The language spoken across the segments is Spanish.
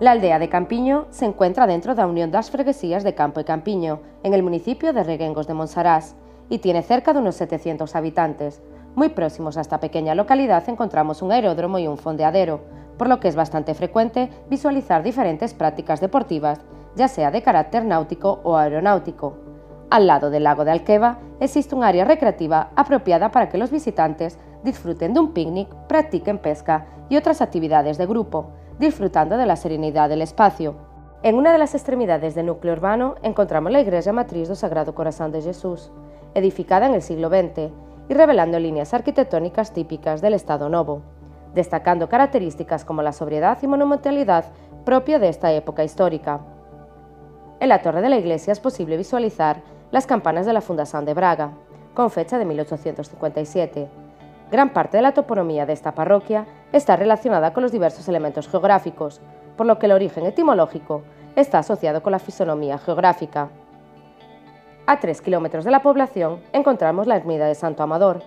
La aldea de Campiño se encuentra dentro de la Unión das Freguesías de Campo y Campiño, en el municipio de Reguengos de Monsarás, y tiene cerca de unos 700 habitantes. Muy próximos a esta pequeña localidad encontramos un aeródromo y un fondeadero, por lo que es bastante frecuente visualizar diferentes prácticas deportivas, ya sea de carácter náutico o aeronáutico. Al lado del lago de Alqueva existe un área recreativa apropiada para que los visitantes disfruten de un picnic, practiquen pesca y otras actividades de grupo, disfrutando de la serenidad del espacio. En una de las extremidades del núcleo urbano encontramos la iglesia matriz del Sagrado Corazón de Jesús, edificada en el siglo XX y revelando líneas arquitectónicas típicas del Estado Novo, destacando características como la sobriedad y monumentalidad propia de esta época histórica. En la torre de la iglesia es posible visualizar las campanas de la Fundación de Braga, con fecha de 1857. Gran parte de la toponomía de esta parroquia está relacionada con los diversos elementos geográficos, por lo que el origen etimológico está asociado con la fisonomía geográfica. A tres kilómetros de la población encontramos la ermida de Santo Amador,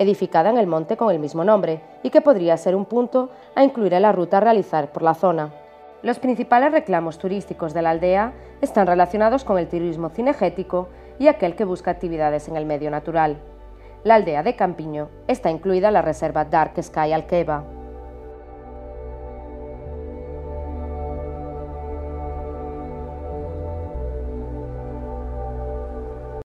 edificada en el monte con el mismo nombre y que podría ser un punto a incluir en la ruta a realizar por la zona. Los principales reclamos turísticos de la aldea están relacionados con el turismo cinegético y aquel que busca actividades en el medio natural. La aldea de Campiño está incluida en la reserva Dark Sky Alqueva,